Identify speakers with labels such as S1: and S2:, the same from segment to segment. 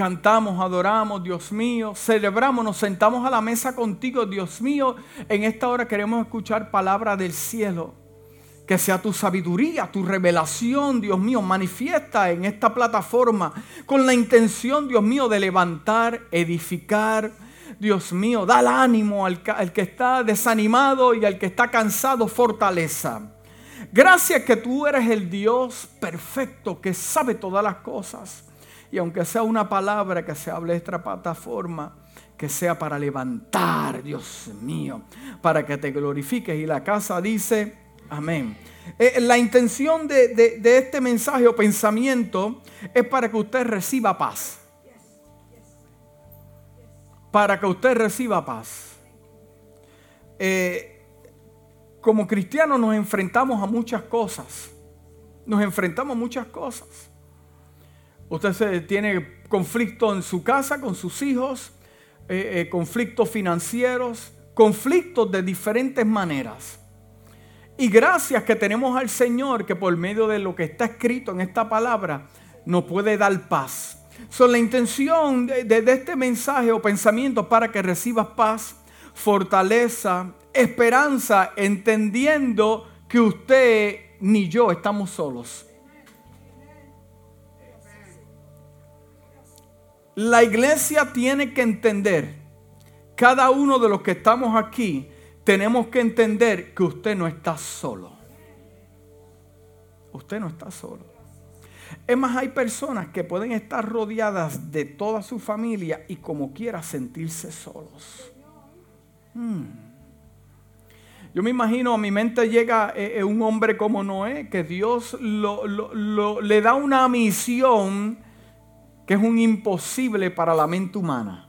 S1: cantamos, adoramos, Dios mío, celebramos, nos sentamos a la mesa contigo, Dios mío. En esta hora queremos escuchar palabra del cielo. Que sea tu sabiduría, tu revelación, Dios mío, manifiesta en esta plataforma con la intención, Dios mío, de levantar, edificar. Dios mío, da ánimo al, al que está desanimado y al que está cansado, fortaleza. Gracias que tú eres el Dios perfecto que sabe todas las cosas. Y aunque sea una palabra que se hable de esta plataforma, que sea para levantar, Dios mío, para que te glorifiques. Y la casa dice, amén. Eh, la intención de, este mensaje o pensamiento es para que usted reciba paz. Para que usted reciba paz. Eh, como cristianos nos enfrentamos a muchas cosas. Nos enfrentamos a muchas cosas. Usted tiene conflicto en su casa con sus hijos, eh, eh, conflictos financieros, conflictos de diferentes maneras. Y gracias que tenemos al Señor que por medio de lo que está escrito en esta palabra nos puede dar paz. Son la intención de, de este mensaje o pensamiento para que recibas paz, fortaleza, esperanza, entendiendo que usted ni yo estamos solos. La iglesia tiene que entender, cada uno de los que estamos aquí, tenemos que entender que usted no está solo. Usted no está solo. Es más, hay personas que pueden estar rodeadas de toda su familia y como quiera sentirse solos. Hmm. Yo me imagino, a mi mente llega eh, eh, un hombre como Noé, que Dios le da una misión que es un imposible para la mente humana.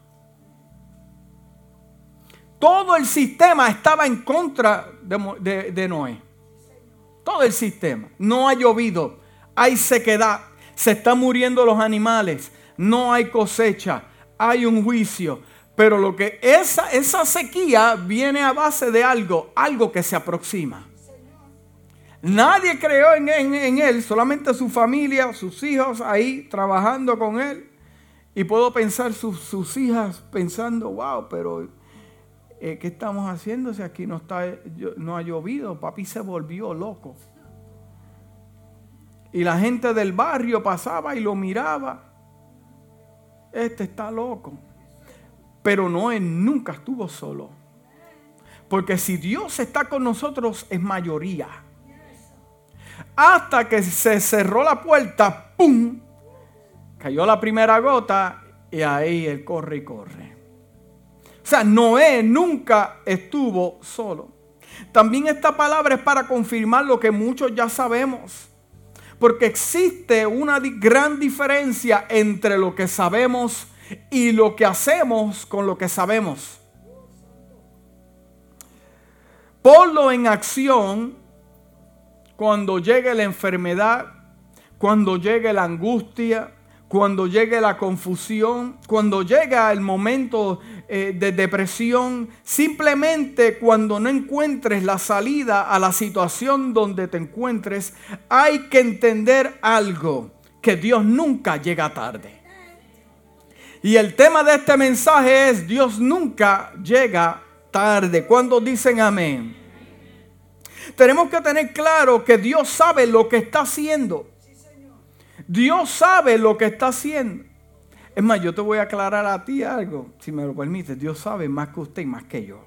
S1: Todo el sistema estaba en contra de, Noé. Todo el sistema. No ha llovido, hay sequedad, se están muriendo los animales, no hay cosecha, hay un juicio. Pero lo que esa, esa sequía viene a base de algo, algo que se aproxima. Nadie creó en, él, solamente su familia, sus hijos ahí trabajando con él. Y puedo pensar sus, hijas pensando, wow, pero eh, ¿qué estamos haciendo si aquí no, está, no ha llovido? Papi se volvió loco. Y la gente del barrio pasaba y lo miraba. Este está loco. Pero Noé nunca estuvo solo. Porque si Dios está con nosotros es mayoría. Hasta que se cerró la puerta, ¡pum! Cayó la primera gota y ahí él corre y corre. O sea, Noé nunca estuvo solo. También esta palabra es para confirmar lo que muchos ya sabemos. Porque existe una gran diferencia entre lo que sabemos y lo que hacemos con lo que sabemos. Ponlo en acción cuando llegue la enfermedad, cuando llegue la angustia, cuando llegue la confusión, cuando llega el momento eh, de depresión, simplemente cuando no encuentres la salida a la situación donde te encuentres, hay que entender algo, que Dios nunca llega tarde. Y el tema de este mensaje es, Dios nunca llega tarde. Cuando dicen amén? Tenemos que tener claro que Dios sabe lo que está haciendo. Dios sabe lo que está haciendo. Es más, yo te voy a aclarar a ti algo, si me lo permites. Dios sabe más que usted y más que yo.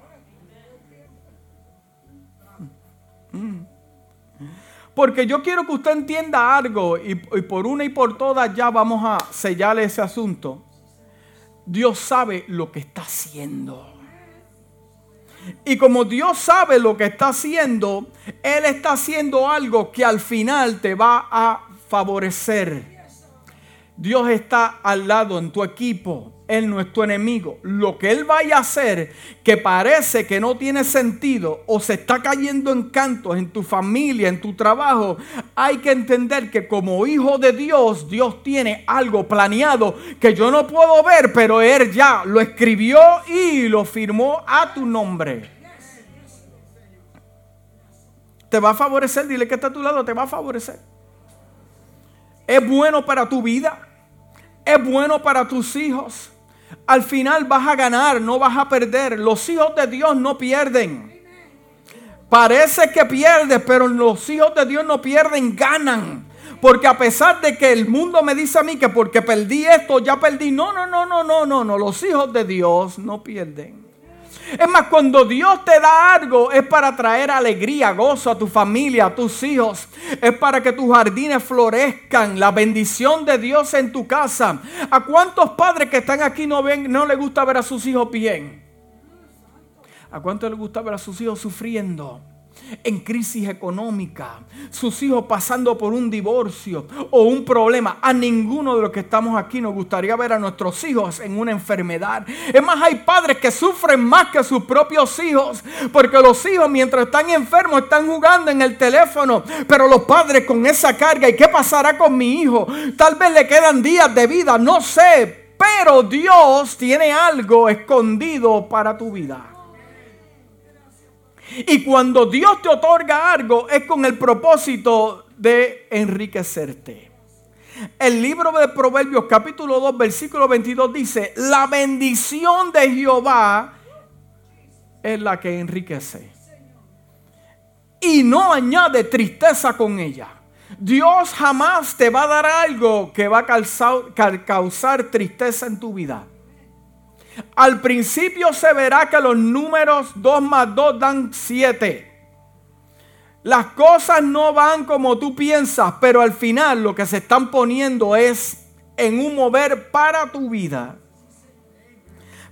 S1: Porque yo quiero que usted entienda algo y, por una y por todas ya vamos a sellar ese asunto. Dios sabe lo que está haciendo. Y como Dios sabe lo que está haciendo, Él está haciendo algo que al final te va a favorecer. Dios está al lado en tu equipo. Él no es tu enemigo. Lo que Él vaya a hacer que parece que no tiene sentido o se está cayendo en cantos en tu familia, en tu trabajo, hay que entender que como hijo de Dios, Dios tiene algo planeado que yo no puedo ver, pero Él ya lo escribió y lo firmó a tu nombre. Te va a favorecer, dile que está a tu lado, te va a favorecer es bueno para tu vida, es bueno para tus hijos. Al final vas a ganar, no vas a perder. Los hijos de Dios no pierden. Parece que pierdes, pero los hijos de Dios no pierden, ganan. Porque a pesar de que el mundo me dice a mí que porque perdí esto, ya perdí. No, no, no, no, no, no, no. Los hijos de Dios no pierden. Es más, cuando Dios te da algo es para traer alegría, gozo a tu familia, a tus hijos. Es para que tus jardines florezcan, la bendición de Dios en tu casa. ¿A cuántos padres que están aquí no ven, no les gusta ver a sus hijos bien? ¿A cuántos les gusta ver a sus hijos sufriendo? En crisis económica, sus hijos pasando por un divorcio o un problema. A ninguno de los que estamos aquí nos gustaría ver a nuestros hijos en una enfermedad. Es más, hay padres que sufren más que sus propios hijos, porque los hijos mientras están enfermos están jugando en el teléfono, pero los padres con esa carga, ¿y qué pasará con mi hijo? Tal vez le quedan días de vida, no sé, pero Dios tiene algo escondido para tu vida. Y cuando Dios te otorga algo es con el propósito de enriquecerte. El libro de Proverbios capítulo 2 versículo 22 dice, la bendición de Jehová es la que enriquece. Y no añade tristeza con ella. Dios jamás te va a dar algo que va a causar, causar tristeza en tu vida. Al principio se verá que los números 2 más 2 dan 7. Las cosas no van como tú piensas, pero al final lo que se están poniendo es en un mover para tu vida.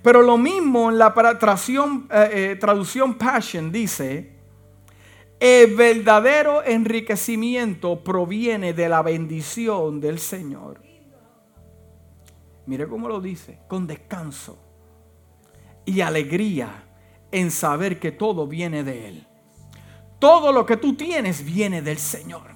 S1: Pero lo mismo en la traducción, eh, eh, traducción Passion dice, el verdadero enriquecimiento proviene de la bendición del Señor. Mire cómo lo dice, con descanso y alegría en saber que todo viene de Él. Todo lo que tú tienes viene del Señor.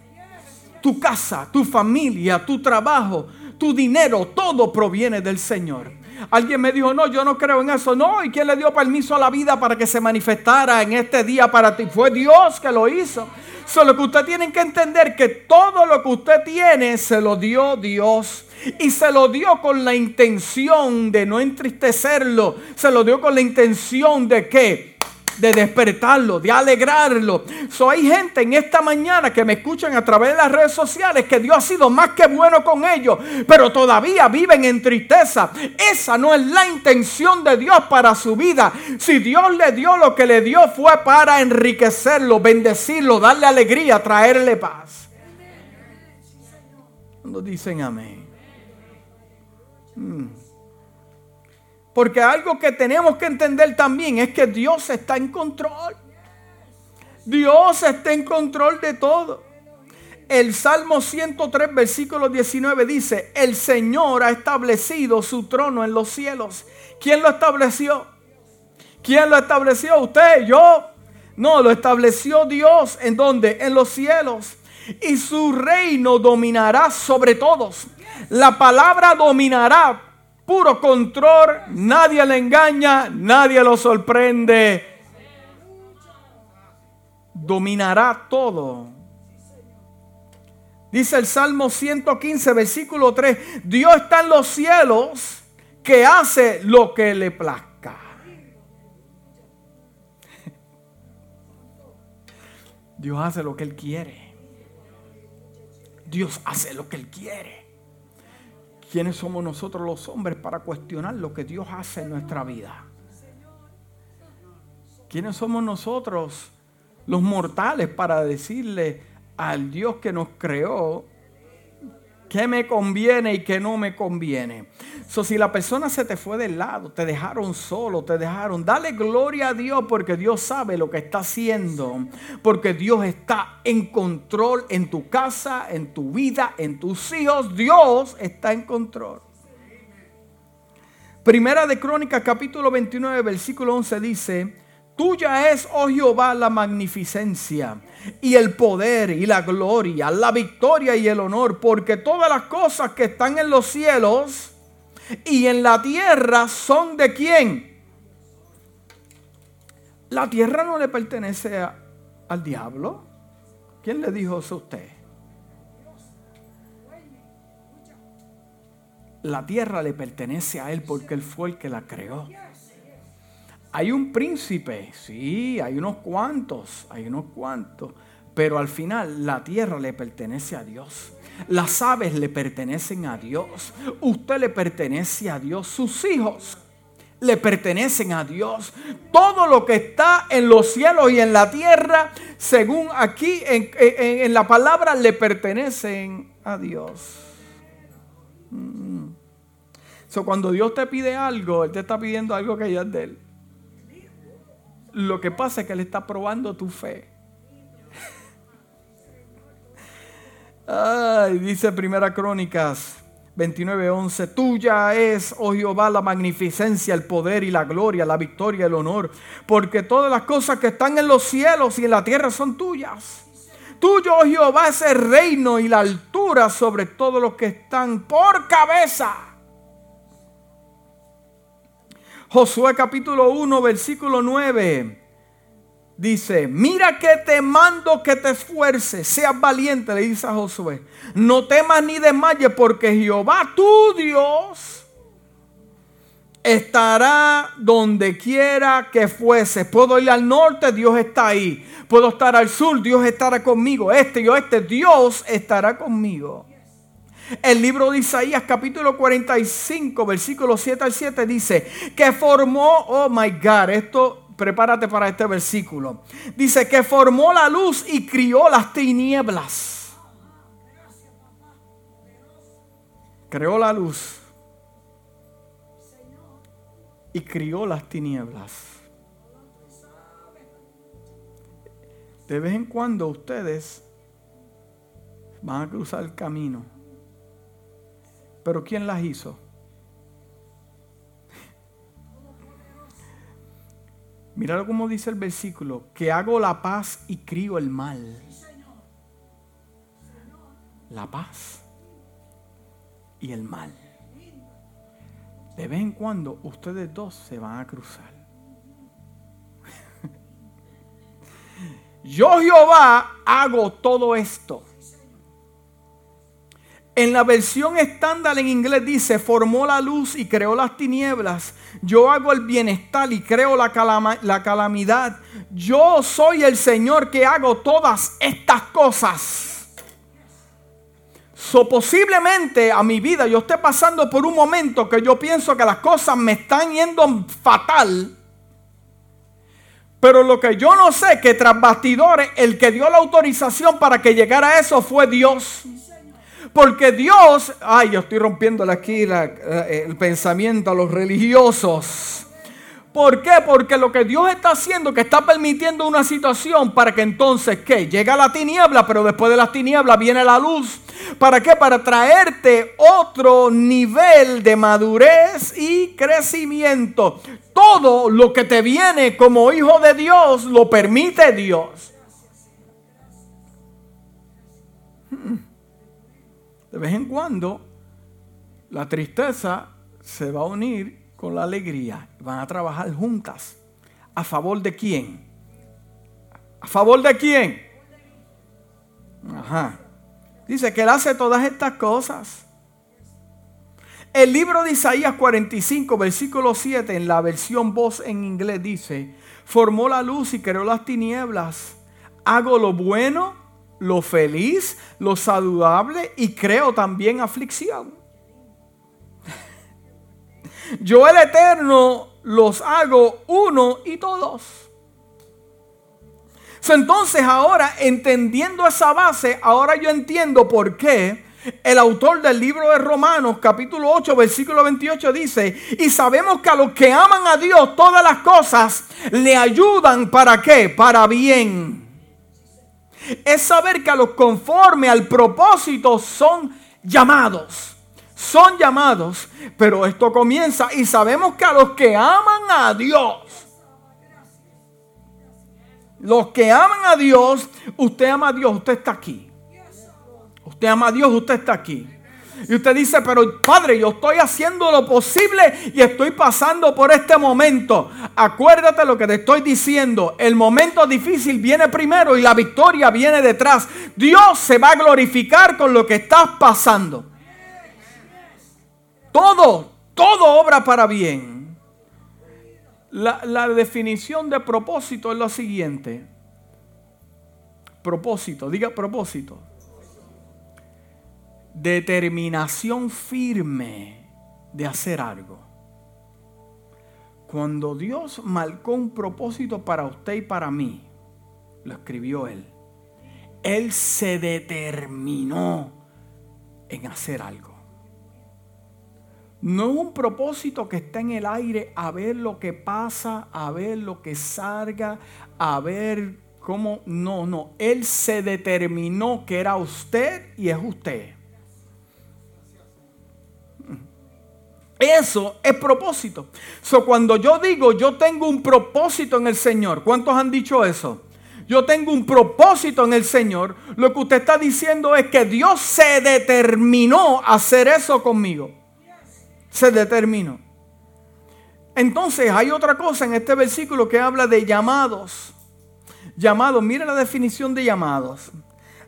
S1: Tu casa, tu familia, tu trabajo, tu dinero, todo proviene del Señor. Alguien me dijo, no, yo no creo en eso. No, ¿y quién le dio permiso a la vida para que se manifestara en este día para ti? Fue Dios que lo hizo. Solo que usted tiene que entender que todo lo que usted tiene se lo dio Dios. Y se lo dio con la intención de no entristecerlo. Se lo dio con la intención de que de despertarlo, de alegrarlo. So, hay gente en esta mañana que me escuchan a través de las redes sociales que Dios ha sido más que bueno con ellos, pero todavía viven en tristeza. Esa no es la intención de Dios para su vida. Si Dios le dio lo que le dio fue para enriquecerlo, bendecirlo, darle alegría, traerle paz. Cuando dicen amén. Hmm. Porque algo que tenemos que entender también es que Dios está en control. Dios está en control de todo. El Salmo 103, versículo 19 dice, el Señor ha establecido su trono en los cielos. ¿Quién lo estableció? ¿Quién lo estableció? ¿Usted? ¿Yo? No, lo estableció Dios. ¿En dónde? En los cielos. Y su reino dominará sobre todos. La palabra dominará puro control, nadie le engaña, nadie lo sorprende. Dominará todo. Dice el Salmo 115, versículo 3, Dios está en los cielos que hace lo que le plazca. Dios hace lo que Él quiere. Dios hace lo que Él quiere. ¿Quiénes somos nosotros los hombres para cuestionar lo que Dios hace en nuestra vida? ¿Quiénes somos nosotros los mortales para decirle al Dios que nos creó qué me conviene y qué no me conviene. So, si la persona se te fue del lado, te dejaron solo, te dejaron, dale gloria a Dios porque Dios sabe lo que está haciendo, porque Dios está en control en tu casa, en tu vida, en tus hijos. Dios está en control. Primera de Crónicas capítulo 29 versículo 11 dice, Tuya es, oh Jehová, la magnificencia y el poder y la gloria, la victoria y el honor, porque todas las cosas que están en los cielos y en la tierra son de quién. La tierra no le pertenece al diablo. ¿Quién le dijo eso a usted? la tierra le pertenece a Él porque Él fue el que la creó. Hay un príncipe, sí, hay unos cuantos, hay unos cuantos, pero al final la tierra le pertenece a Dios. Las aves le pertenecen a Dios. Usted le pertenece a Dios. Sus hijos le pertenecen a Dios. Todo lo que está en los cielos y en la tierra, según aquí en, la palabra, le pertenecen a Dios. Mm. cuando Dios te pide algo, Él te está pidiendo algo que ya es de Él. Lo que pasa es que Él está probando tu fe. Ay, dice Primera Crónicas 29:11, tuya es, oh Jehová, la magnificencia, el poder y la gloria, la victoria, el honor, porque todas las cosas que están en los cielos y en la tierra son tuyas. Tuyo, oh Jehová, es el reino y la altura sobre todos los que están por cabeza. Josué capítulo 1, versículo 9 dice, mira que te mando que te esfuerces, seas valiente, le dice a Josué. No temas ni desmayes porque Jehová tu Dios estará donde quiera que fuese. Puedo ir al norte, Dios está ahí. Puedo estar al sur, Dios estará conmigo. Este y oeste, Dios estará conmigo. El libro de Isaías capítulo 45 versículo 7 al 7 dice que formó, oh my God, esto prepárate para este versículo. Dice que formó la luz y crió las tinieblas. Creó la luz y crió las tinieblas. De vez en cuando ustedes van a cruzar el camino. Pero ¿quién las hizo? Míralo como dice el versículo, que hago la paz y crío el mal. La paz y el mal. De vez en cuando ustedes dos se van a cruzar. Yo Jehová hago todo esto. En la versión estándar en inglés dice, formó la luz y creó las tinieblas. Yo hago el bienestar y creo la, la calamidad. Yo soy el Señor que hago todas estas cosas. So, posiblemente a mi vida yo esté pasando por un momento que yo pienso que las cosas me están yendo fatal. Pero lo que yo no sé que tras bastidores el que dio la autorización para que llegara a eso fue Dios. Porque Dios, ay, yo estoy rompiéndole aquí el pensamiento a los religiosos. ¿Por qué? Porque lo que Dios está haciendo, que está permitiendo una situación para que entonces, ¿qué? Llega la tiniebla, pero después de las tinieblas viene la luz. ¿Para qué? Para traerte otro nivel de madurez y crecimiento. Todo lo que te viene como hijo de Dios lo permite Dios. De vez en cuando la tristeza se va a unir con la alegría. Van a trabajar juntas. ¿A favor de quién? ¿A favor de quién? Ajá. Dice que Él hace todas estas cosas. El libro de Isaías 45, versículo 7, en la versión voz en inglés dice, formó la luz y creó las tinieblas. Hago lo bueno lo feliz, lo saludable y creo también aflicción. Yo el eterno los hago uno y todos. Entonces ahora, entendiendo esa base, ahora yo entiendo por qué el autor del libro de Romanos, capítulo 8, versículo 28, dice, y sabemos que a los que aman a Dios todas las cosas le ayudan para qué? Para bien es saber que a los conforme al propósito son llamados. Son llamados, pero esto comienza y sabemos que a los que aman a Dios, los que aman a Dios, usted ama a Dios, usted está aquí. Usted ama a Dios, usted está aquí. Y usted dice, pero Padre, yo estoy haciendo lo posible y estoy pasando por este momento. Acuérdate lo que te estoy diciendo. El momento difícil viene primero y la victoria viene detrás. Dios se va a glorificar con lo que estás pasando. todo, todo obra para bien. La, la definición de propósito es lo siguiente. Propósito, diga propósito. Determinación firme de hacer algo. Cuando Dios marcó un propósito para usted y para mí, lo escribió Él. Él se determinó en hacer algo. No es un propósito que está en el aire a ver lo que pasa, a ver lo que salga, a ver cómo... No, no. Él se determinó que era usted y es usted. Eso es propósito. So, cuando yo digo yo tengo un propósito en el Señor, ¿cuántos han dicho eso? Yo tengo un propósito en el Señor. Lo que usted está diciendo es que Dios se determinó a hacer eso conmigo. Se determinó. Entonces hay otra cosa en este versículo que habla de llamados. Llamados, mire la definición de llamados.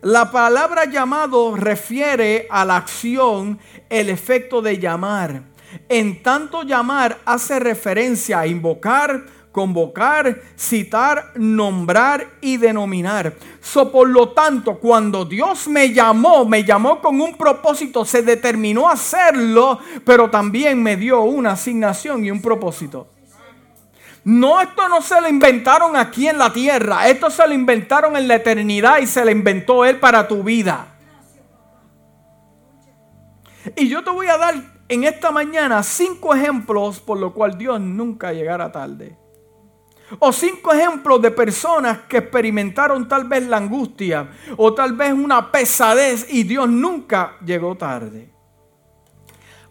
S1: La palabra llamado refiere a la acción, el efecto de llamar. En tanto llamar hace referencia a invocar, convocar, citar, nombrar y denominar. So, por lo tanto, cuando Dios me llamó, me llamó con un propósito, se determinó hacerlo, pero también me dio una asignación y un propósito. No, esto no se lo inventaron aquí en la tierra, esto se lo inventaron en la eternidad y se lo inventó Él para tu vida. Y yo te voy a dar en esta mañana cinco ejemplos por lo cual Dios nunca llegará tarde. O cinco ejemplos de personas que experimentaron tal vez la angustia o tal vez una pesadez y Dios nunca llegó tarde.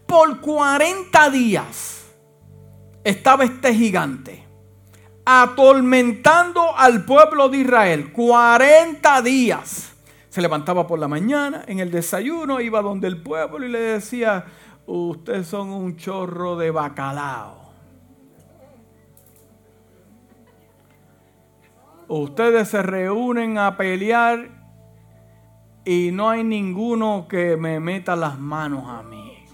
S1: Por 40 días estaba este gigante atormentando al pueblo de Israel. 40 días. Se levantaba por la mañana en el desayuno, iba donde el pueblo y le decía, ustedes son un chorro de bacalao. Ustedes se reúnen a pelear y no hay ninguno que me meta las manos a mí.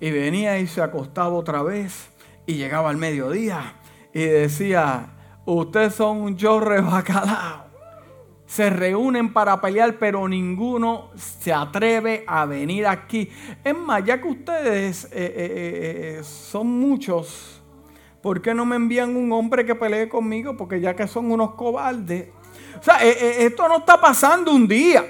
S1: Y venía y se acostaba otra vez y llegaba al mediodía y decía, ustedes son un chorro de bacalao se reúnen para pelear, pero ninguno se atreve a venir aquí. Es más, ya que ustedes eh, eh, eh, son muchos, ¿por qué no me envían un hombre que pelee conmigo? Porque ya que son unos cobardes. O sea, esto no está pasando un día.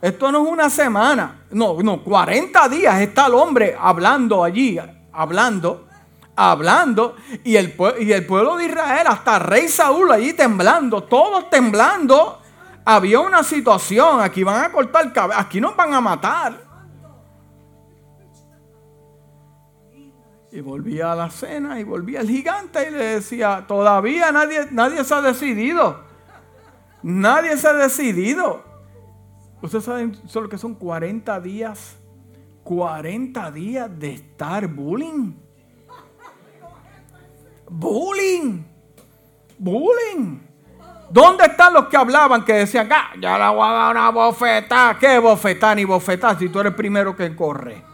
S1: Esto no es una semana. No, no, 40 días está el hombre hablando allí, hablando, hablando. Y el, y el pueblo de Israel, hasta rey Saúl allí temblando, todos temblando había una situación, aquí van a cortar cabeza, aquí nos van a matar. Y volvía a la cena y volvía el gigante y le decía, todavía nadie, nadie se ha decidido. Nadie se ha decidido. Ustedes saben solo que son 40 días. 40 días de estar bullying. Bullying. Bullying. ¿Dónde están los que hablaban que decían, ah, ya la voy a dar una bofetada? ¿Qué bofetada ni bofetada si tú eres el primero que corre?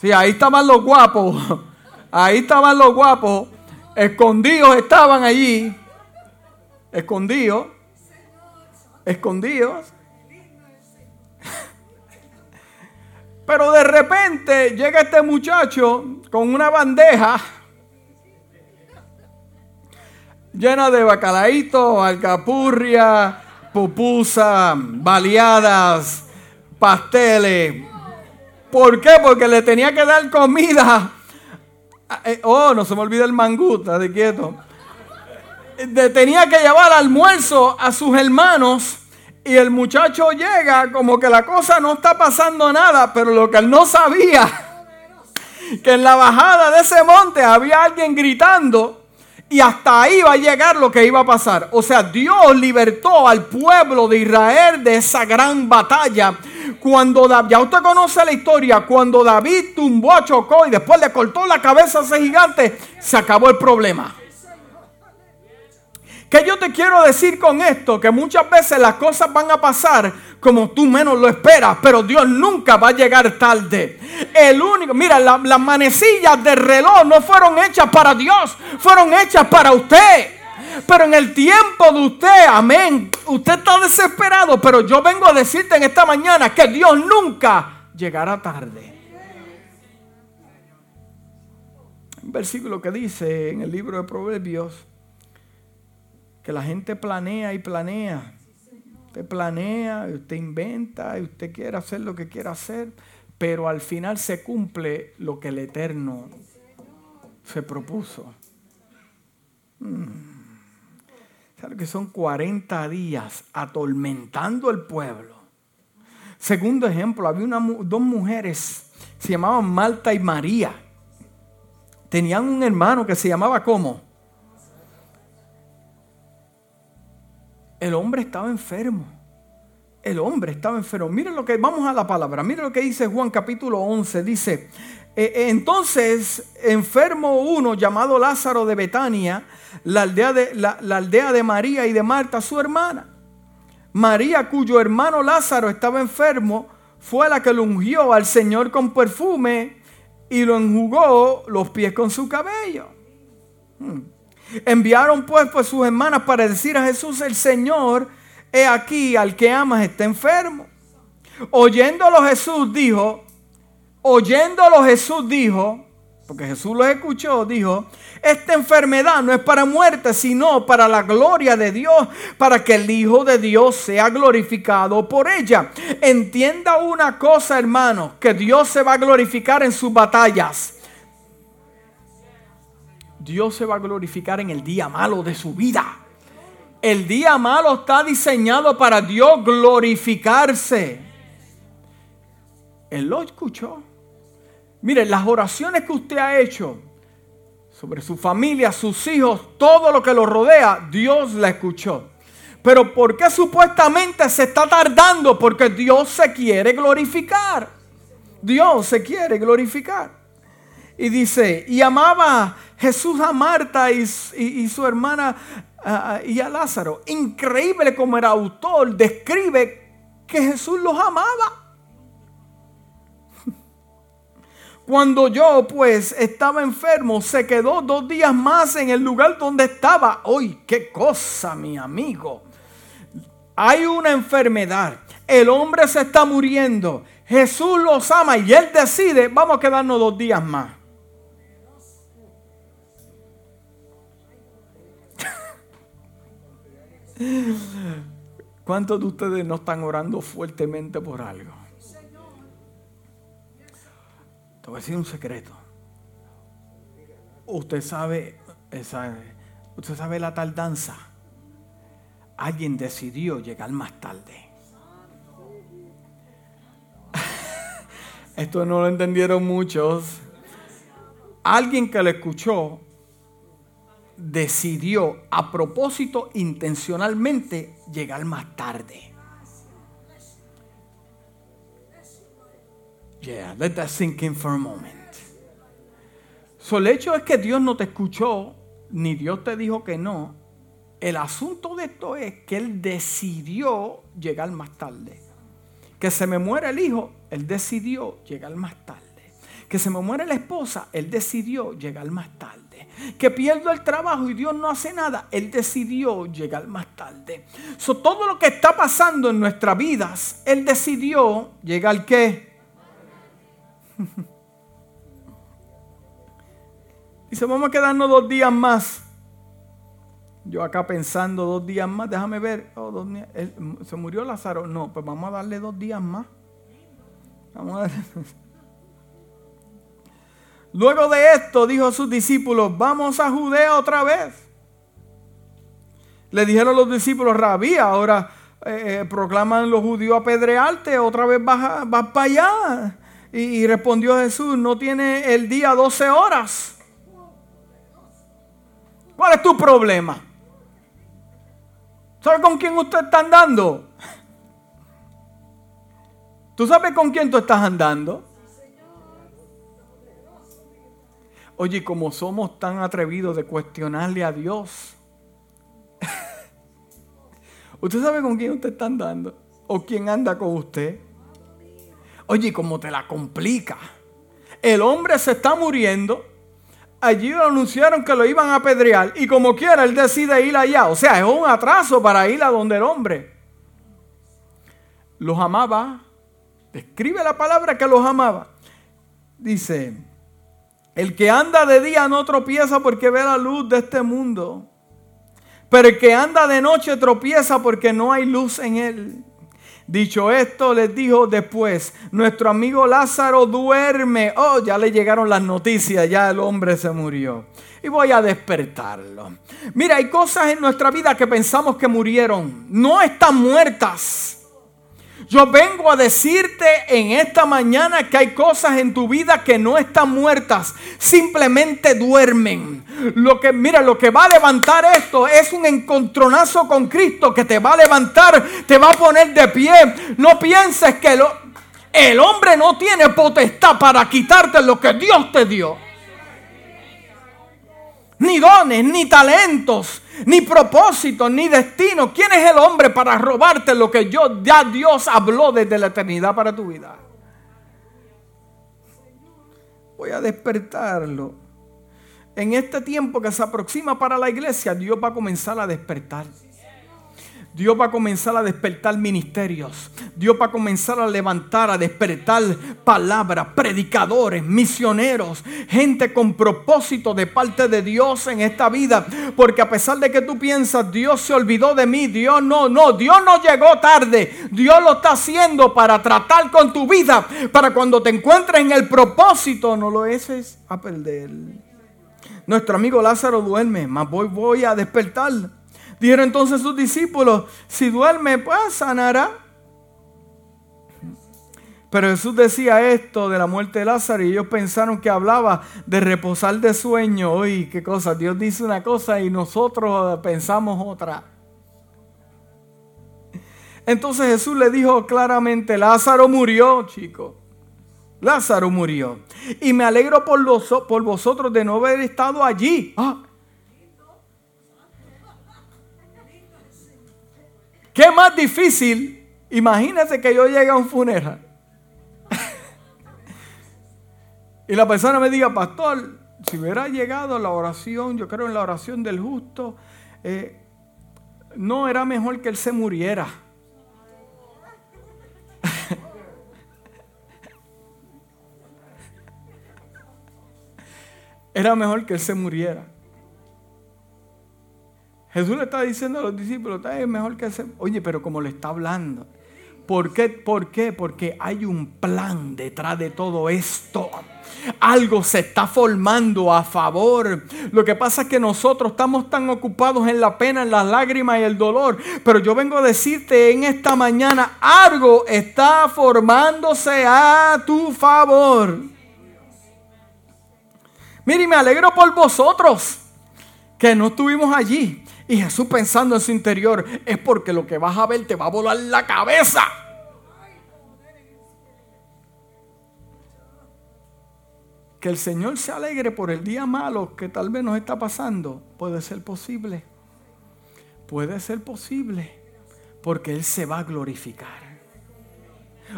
S1: Sí, ahí estaban los guapos. Ahí estaban los guapos. Escondidos estaban allí. Escondidos. Escondidos. Pero de repente llega este muchacho con una bandeja llena de bacalaíto, alcapurria, pupusa, baleadas, pasteles. ¿Por qué? Porque le tenía que dar comida. Eh, oh, no se me olvida el manguta, de quieto. Tenía que llevar almuerzo a sus hermanos y el muchacho llega como que la cosa no está pasando nada, pero lo que él no sabía, que en la bajada de ese monte había alguien gritando y hasta ahí va a llegar lo que iba a pasar. O sea, Dios libertó al pueblo de Israel de esa gran batalla. Cuando ya usted conoce la historia, cuando David tumbó a Chocó y después le cortó la cabeza a ese gigante, se acabó el problema. ¿Qué yo te quiero decir con esto? Que muchas veces las cosas van a pasar como tú menos lo esperas, pero Dios nunca va a llegar tarde. El único, mira, las manecillas del reloj no fueron hechas para Dios, fueron hechas para usted. Pero en el tiempo de usted, amén, usted está desesperado, pero yo vengo a decirte en esta mañana que Dios nunca llegará tarde. Un versículo que dice en el libro de Proverbios, que la gente planea y planea. Usted planea, usted inventa, usted quiere hacer lo que quiera hacer, pero al final se cumple lo que el Eterno se propuso. ¿Sabe que son 40 días atormentando al pueblo? Segundo ejemplo, había una, dos mujeres, se llamaban Malta y María. Tenían un hermano que se llamaba ¿cómo? El hombre estaba enfermo. El hombre estaba enfermo. Miren lo que, vamos a la palabra. Miren lo que dice Juan capítulo 11. Dice, eh, eh, entonces enfermo uno llamado Lázaro de Betania, la aldea de, la, aldea de María y de Marta, su hermana. María, cuyo hermano Lázaro estaba enfermo, fue la que lo ungió al Señor con perfume y lo enjugó los pies con su cabello. Hmm. Enviaron pues, pues sus hermanas para decir a Jesús, el Señor, he aquí al que amas está enfermo. Oyéndolo Jesús dijo, oyéndolo Jesús dijo, porque Jesús lo escuchó, dijo, esta enfermedad no es para muerte, sino para la gloria de Dios, para que el Hijo de Dios sea glorificado por ella. Entienda una cosa, hermano, que Dios se va a glorificar en sus batallas. Dios se va a glorificar en el día malo de su vida. El día malo está diseñado para Dios glorificarse. Él lo escuchó. Mire, las oraciones que usted ha hecho sobre su familia, sus hijos, todo lo que lo rodea, Dios la escuchó. Pero ¿por qué supuestamente se está tardando? Porque Dios se quiere glorificar. Dios se quiere glorificar. Y dice, y amaba Jesús a Marta y, su hermana y a Lázaro. Increíble como el autor describe que Jesús los amaba. Cuando yo pues estaba enfermo, se quedó dos días más en el lugar donde estaba. ¡Uy, qué cosa, mi amigo! Hay una enfermedad. El hombre se está muriendo. Jesús los ama y él decide, vamos a quedarnos dos días más. ¿Cuántos de ustedes no están orando fuertemente por algo? Te voy a decir un secreto. Usted sabe, usted sabe la tardanza. Alguien decidió llegar más tarde. Esto no lo entendieron muchos. Alguien que lo escuchó decidió a propósito intencionalmente llegar más tarde. Yeah, let that sink in for a moment. So, el hecho es que Dios no te escuchó, ni Dios te dijo que no. El asunto de esto es que Él decidió llegar más tarde. Que se me muera el hijo, Él decidió llegar más tarde. Que se me muera la esposa, Él decidió llegar más tarde que pierdo el trabajo y Dios no hace nada, Él decidió llegar más tarde. So, todo lo que está pasando en nuestras vidas, Él decidió llegar qué? Dice, vamos a quedarnos dos días más. Yo acá pensando dos días más, déjame ver. Oh, ¿Se murió Lázaro? No, pues vamos a darle dos días más. Vamos a darle. Luego de esto dijo a sus discípulos, vamos a Judea otra vez. Le dijeron los discípulos, rabí, ahora eh, eh, proclaman los judíos apedrearte, otra vez vas, para allá. Y, respondió Jesús, no tiene el día 12 horas. ¿Cuál es tu problema? ¿Sabe con quién usted está andando? ¿Tú sabes con quién tú estás andando? Oye, como somos tan atrevidos de cuestionarle a Dios. ¿Usted sabe con quién usted está andando? ¿O quién anda con usted? Oye, ¿cómo te la complica? El hombre se está muriendo. Allí lo anunciaron que lo iban a apedrear. Y como quiera, él decide ir allá. O sea, es un atraso para ir a donde el hombre. Los amaba. Describe la palabra que los amaba. Dice, el que anda de día no tropieza porque ve la luz de este mundo. Pero el que anda de noche tropieza porque no hay luz en él. Dicho esto, les dijo después, nuestro amigo Lázaro duerme. Oh, ya le llegaron las noticias, ya el hombre se murió. Y voy a despertarlo. Mira, hay cosas en nuestra vida que pensamos que murieron. No están muertas. Yo vengo a decirte en esta mañana que hay cosas en tu vida que no están muertas, simplemente duermen. Lo que mira, lo que va a levantar esto es un encontronazo con Cristo que te va a levantar, te va a poner de pie. No pienses que el hombre no tiene potestad para quitarte lo que Dios te dio ni dones, ni talentos, ni propósitos, ni destino. ¿Quién es el hombre para robarte lo que yo, ya Dios habló desde la eternidad para tu vida? Voy a despertarlo. En este tiempo que se aproxima para la iglesia, Dios va a comenzar a despertar. Dios va a comenzar a despertar ministerios. Dios va a comenzar a levantar, a despertar palabras, predicadores, misioneros, gente con propósito de parte de Dios en esta vida. Porque a pesar de que tú piensas, Dios se olvidó de mí, Dios no, no, Dios no llegó tarde. Dios lo está haciendo para tratar con tu vida, para cuando te encuentres en el propósito, no lo eches a perder. Nuestro amigo Lázaro duerme, mas voy, voy a despertar. Dijeron entonces sus discípulos, si duerme, pues sanará. Pero Jesús decía esto de la muerte de Lázaro y ellos pensaron que hablaba de reposar de sueño. Uy, qué cosa, Dios dice una cosa y nosotros pensamos otra. Entonces Jesús le dijo claramente, Lázaro murió, chicos. Lázaro murió. Y me alegro por, los, por vosotros de no haber estado allí. Ah, ¿Qué más difícil? Imagínate que yo llegue a un funeral. y la persona me diga, pastor, si hubiera llegado la oración, yo creo en la oración del justo, eh, no era mejor que él se muriera. era mejor que él se muriera. Jesús le está diciendo a los discípulos, es mejor que hacer. Oye, pero como le está hablando. ¿Por qué? ¿Por qué? Porque hay un plan detrás de todo esto. Algo se está formando a favor. Lo que pasa es que nosotros estamos tan ocupados en la pena, en las lágrimas y el dolor. Pero yo vengo a decirte en esta mañana, algo está formándose a tu favor. Mire, me alegro por vosotros que no estuvimos allí. Y Jesús pensando en su interior, es porque lo que vas a ver te va a volar la cabeza. Que el Señor se alegre por el día malo que tal vez nos está pasando, puede ser posible. Puede ser posible, porque Él se va a glorificar.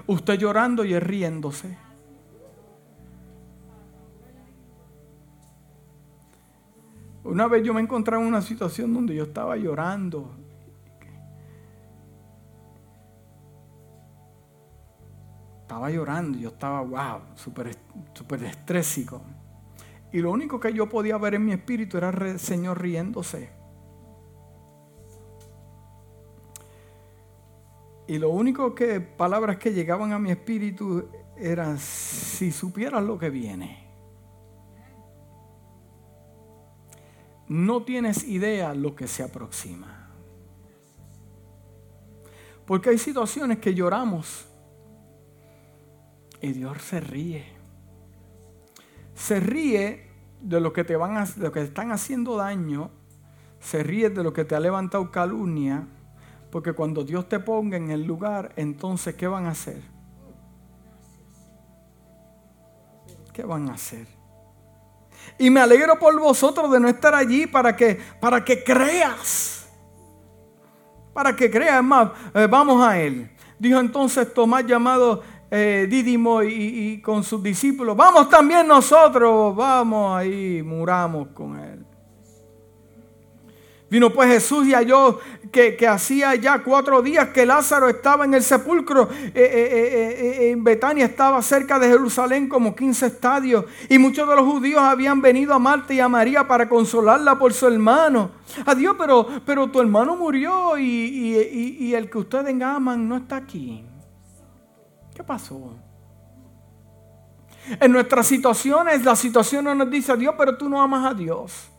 S1: Usted llorando y riéndose. Una vez yo me encontraba en una situación donde yo estaba llorando. Estaba llorando, yo estaba, wow, súper super estrésico. Y lo único que yo podía ver en mi espíritu era el Señor riéndose. Y lo único que, palabras que llegaban a mi espíritu eran, si supieras lo que viene. No tienes idea lo que se aproxima. Porque hay situaciones que lloramos y Dios se ríe. Se ríe de lo que te van de que están haciendo daño, se ríe de lo que te ha levantado calumnia, porque cuando Dios te ponga en el lugar, entonces ¿qué van a hacer? ¿Qué van a hacer? Y me alegro por vosotros de no estar allí para que, para que creas. para que crea. más, eh, vamos a él. Dijo entonces Tomás llamado eh, Dídimo y, con sus discípulos, vamos también nosotros, vamos ahí, muramos con él. Vino pues Jesús y halló que, hacía ya cuatro días que Lázaro estaba en el sepulcro. Eh, eh, eh, en Betania estaba cerca de Jerusalén como 15 estadios. Y muchos de los judíos habían venido a Marta y a María para consolarla por su hermano. Adiós, pero, pero tu hermano murió y, y el que ustedes aman no está aquí. ¿Qué pasó? En nuestras situaciones, la situación no nos dice, Dios, pero tú no amas a Dios.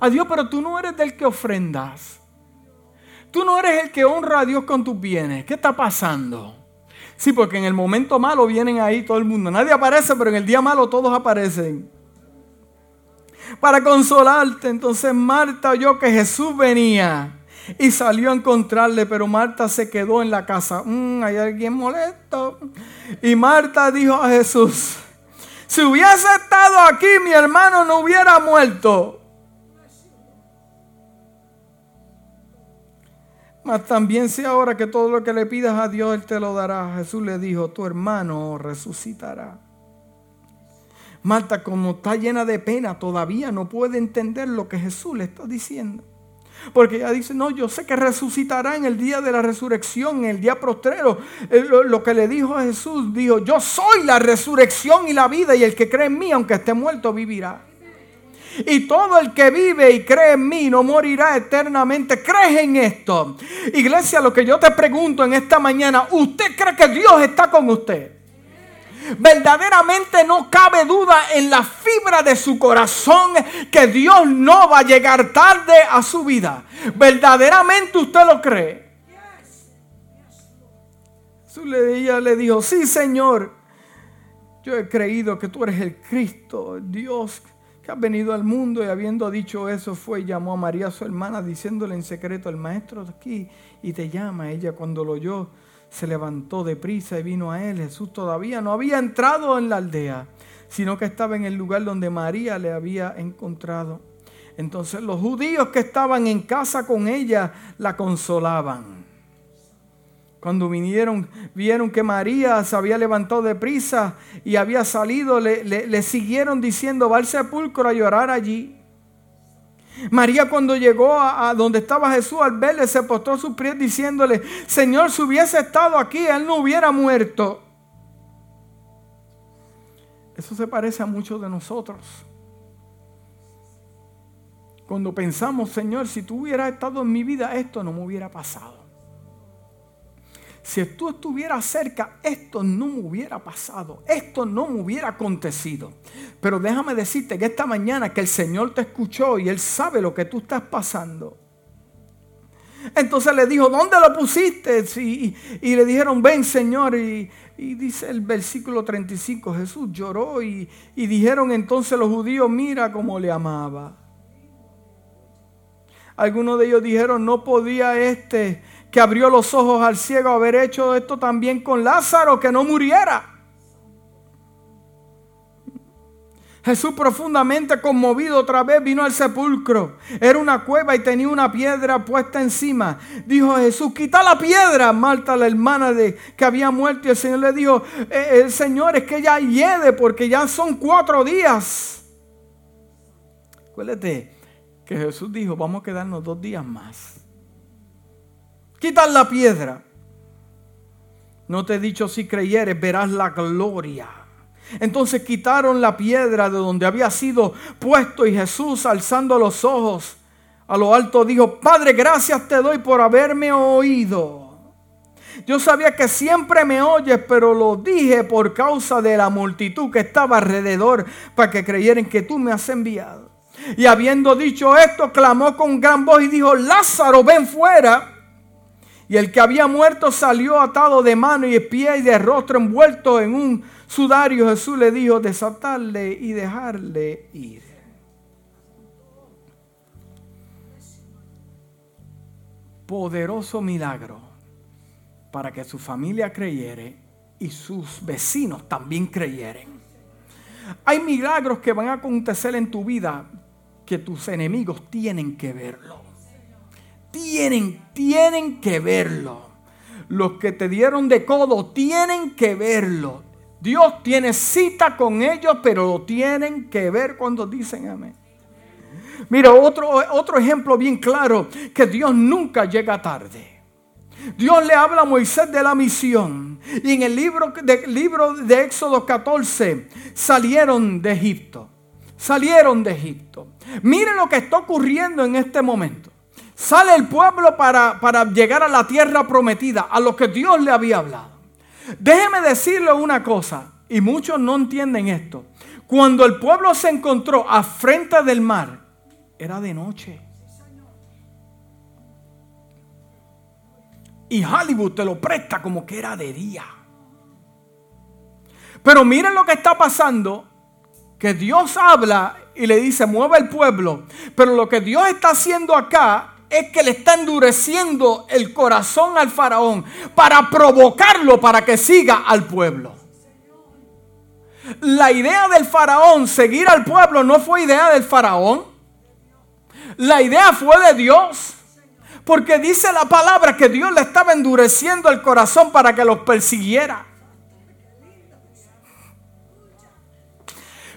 S1: A Dios, pero tú no eres del que ofrendas. Tú no eres el que honra a Dios con tus bienes. ¿Qué está pasando? Sí, porque en el momento malo vienen ahí todo el mundo. Nadie aparece, pero en el día malo todos aparecen. Para consolarte, entonces Marta oyó que Jesús venía y salió a encontrarle, pero Marta se quedó en la casa. Mm, hay alguien molesto. Y Marta dijo a Jesús, si hubiese estado aquí, mi hermano no hubiera muerto. También sé ahora que todo lo que le pidas a Dios, Él te lo dará. Jesús le dijo, tu hermano resucitará. Marta, como está llena de pena, todavía no puede entender lo que Jesús le está diciendo. Porque ella dice, no, yo sé que resucitará en el día de la resurrección, en el día postrero. Eh, lo que le dijo a Jesús, dijo, yo soy la resurrección y la vida, y el que cree en mí, aunque esté muerto, vivirá. Y todo el que vive y cree en mí no morirá eternamente. ¿Crees en esto? Iglesia, lo que yo te pregunto en esta mañana, ¿usted cree que Dios está con usted? Verdaderamente no cabe duda en la fibra de su corazón que Dios no va a llegar tarde a su vida. Verdaderamente usted lo cree. Jesús le, le dijo, sí Señor, yo he creído que tú eres el Cristo, Dios que venido al mundo y habiendo dicho eso fue llamó a María su hermana diciéndole en secreto, el maestro aquí y te llama. Ella cuando lo oyó se levantó de prisa y vino a él. Jesús todavía no había entrado en la aldea, sino que estaba en el lugar donde María le había encontrado. Entonces los judíos que estaban en casa con ella la consolaban cuando vinieron, vieron que María se había levantado de prisa y había salido, le, siguieron diciendo, va al sepulcro a llorar allí. María cuando llegó a, donde estaba Jesús al verle, se postró sus pies diciéndole, Señor, si hubiese estado aquí, él no hubiera muerto. Eso se parece a muchos de nosotros. Cuando pensamos, Señor, si tú hubieras estado en mi vida, esto no me hubiera pasado. Si tú estuvieras cerca, esto no me hubiera pasado, esto no me hubiera acontecido. Pero déjame decirte que esta mañana que el Señor te escuchó y Él sabe lo que tú estás pasando. Entonces le dijo, ¿dónde lo pusiste? Y, le dijeron, ven Señor. Y, dice el versículo 35, Jesús lloró y, y dijeron entonces los judíos, mira cómo le amaba. Algunos de ellos dijeron, no podía este que abrió los ojos al ciego, haber hecho esto también con Lázaro, que no muriera. Jesús profundamente conmovido otra vez vino al sepulcro. Era una cueva y tenía una piedra puesta encima. Dijo Jesús, quita la piedra. Marta, la hermana de que había muerto, y el Señor le dijo, eh, el Señor es que ya hiede porque ya son cuatro días. Acuérdate que Jesús dijo, vamos a quedarnos dos días más. Quitan la piedra. No te he dicho si creyeres, verás la gloria. Entonces quitaron la piedra de donde había sido puesto y Jesús alzando los ojos a lo alto dijo, Padre, gracias te doy por haberme oído. Yo sabía que siempre me oyes, pero lo dije por causa de la multitud que estaba alrededor para que creyeran que tú me has enviado. Y habiendo dicho esto, clamó con gran voz y dijo, Lázaro, ven fuera. Y el que había muerto salió atado de mano y de pie y de rostro envuelto en un sudario. Jesús le dijo, desatarle y dejarle ir. Poderoso milagro para que su familia creyere y sus vecinos también creyeren. Hay milagros que van a acontecer en tu vida que tus enemigos tienen que verlo. Tienen, tienen que verlo. Los que te dieron de codo tienen que verlo. Dios tiene cita con ellos, pero lo tienen que ver cuando dicen amén. Mira, otro, otro ejemplo bien claro, que Dios nunca llega tarde. Dios le habla a Moisés de la misión. Y en el libro de, libro de Éxodo 14 salieron de Egipto. Salieron de Egipto. Miren lo que está ocurriendo en este momento. Sale el pueblo para, para llegar a la tierra prometida, a lo que Dios le había hablado. Déjeme decirle una cosa, y muchos no entienden esto. Cuando el pueblo se encontró a frente del mar, era de noche. Y Hollywood te lo presta como que era de día. Pero miren lo que está pasando, que Dios habla y le dice, mueve el pueblo. Pero lo que Dios está haciendo acá es que le está endureciendo el corazón al faraón para provocarlo para que siga al pueblo. La idea del faraón seguir al pueblo no fue idea del faraón. La idea fue de Dios. Porque dice la palabra que Dios le estaba endureciendo el corazón para que los persiguiera.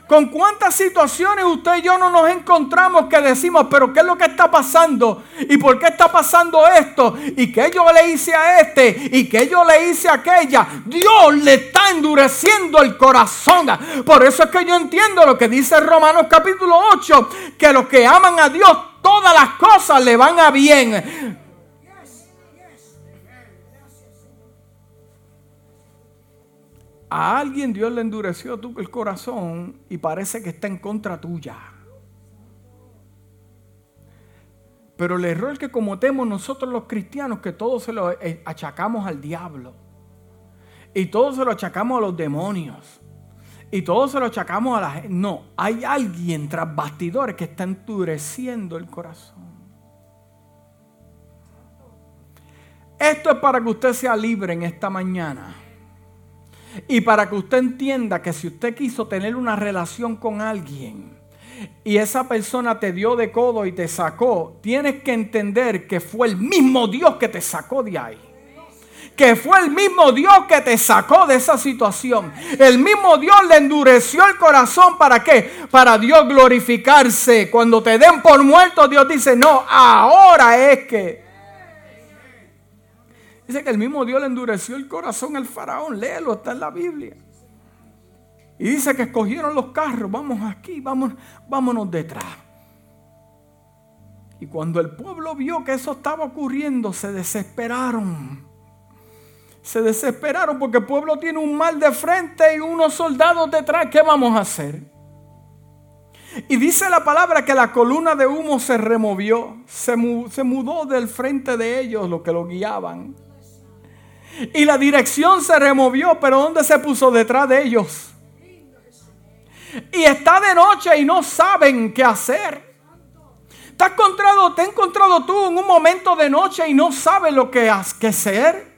S1: ¿Con cuántas situaciones usted y yo no nos encontramos que decimos, pero qué es lo que está pasando? ¿Y por qué está pasando esto? ¿Y qué yo le hice a este? ¿Y qué yo le hice a aquella? Dios le está endureciendo el corazón. Por eso es que yo entiendo lo que dice Romanos capítulo 8, que los que aman a Dios, todas las cosas le van a bien. A alguien Dios le endureció el corazón y parece que está en contra tuya. Pero el error que cometemos nosotros los cristianos, que todo se lo eh, achacamos al diablo. Y todo se lo achacamos a los demonios. Y todo se lo achacamos a la gente. No, hay alguien tras bastidores que está endureciendo el corazón. Esto es para que usted sea libre en esta mañana. Y para que usted entienda que si usted quiso tener una relación con alguien y esa persona te dio de codo y te sacó, tienes que entender que fue el mismo Dios que te sacó de ahí. Que fue el mismo Dios que te sacó de esa situación. El mismo Dios le endureció el corazón. ¿Para qué? Para Dios glorificarse. Cuando te den por muerto, Dios dice, no, ahora es que Dice que el mismo Dios le endureció el corazón al faraón. Léelo, está en la Biblia. Y dice que escogieron los carros. Vamos aquí, vamos, vámonos detrás. Y cuando el pueblo vio que eso estaba ocurriendo, se desesperaron. Se desesperaron porque el pueblo tiene un mal de frente y unos soldados detrás. ¿Qué vamos a hacer? Y dice la palabra que la columna de humo se removió, se, mudó del frente de ellos, lo que lo guiaban. Y la dirección se removió, pero ¿dónde se puso detrás de ellos? Y está de noche y no saben qué hacer. ¿Te has encontrado, te has encontrado tú en un momento de noche y no sabes lo que has que hacer?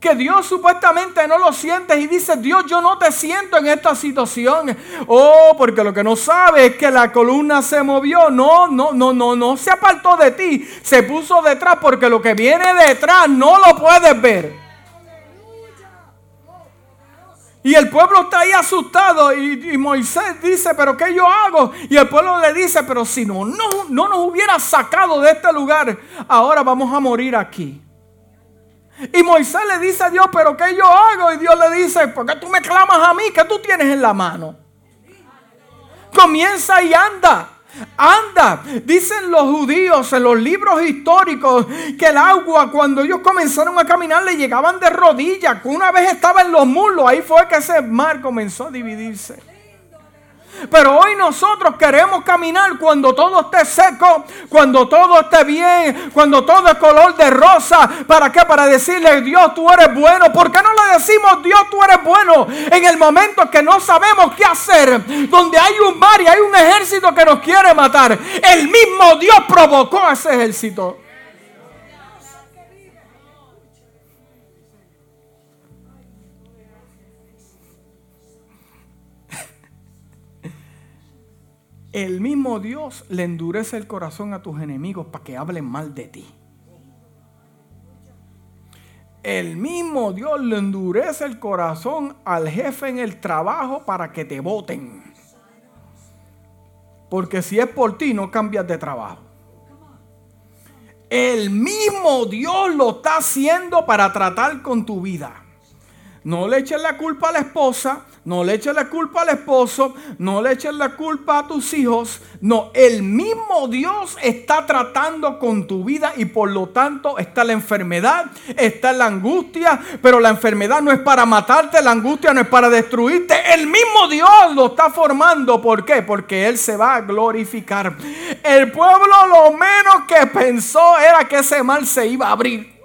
S1: Que Dios supuestamente no lo sientes y dice, Dios, yo no te siento en esta situación. Oh, porque lo que no sabe es que la columna se movió. No, no, no, no, no se apartó de ti. Se puso detrás porque lo que viene detrás no lo puedes ver. Y el pueblo está ahí asustado y, Moisés dice, pero ¿qué yo hago? Y el pueblo le dice, pero si no, no, no nos hubiera sacado de este lugar, ahora vamos a morir aquí. Y Moisés le dice a Dios, pero ¿qué yo hago? Y Dios le dice, ¿por qué tú me clamas a mí? ¿Qué tú tienes en la mano? Comienza y anda. Anda, dicen los judíos en los libros históricos que el agua cuando ellos comenzaron a caminar le llegaban de rodillas, una vez estaba en los muslos, ahí fue que ese mar comenzó a dividirse. Pero hoy nosotros queremos caminar cuando todo esté seco, cuando todo esté bien, cuando todo es color de rosa. ¿Para qué? Para decirle, Dios, tú eres bueno. ¿Por qué no le decimos, Dios, tú eres bueno? En el momento que no sabemos qué hacer, donde hay un mar y hay un ejército que nos quiere matar. El mismo Dios provocó ese ejército. El mismo Dios le endurece el corazón a tus enemigos para que hablen mal de ti. El mismo Dios le endurece el corazón al jefe en el trabajo para que te voten. Porque si es por ti, no cambias de trabajo. El mismo Dios lo está haciendo para tratar con tu vida. No le eches la culpa a la esposa, no le eches la culpa al esposo, no le eches la culpa a tus hijos. No, el mismo Dios está tratando con tu vida y por lo tanto está la enfermedad, está la angustia, pero la enfermedad no es para matarte, la angustia no es para destruirte. El mismo Dios lo está formando. ¿Por qué? Porque Él se va a glorificar. El pueblo lo menos que pensó era que ese mal se iba a abrir.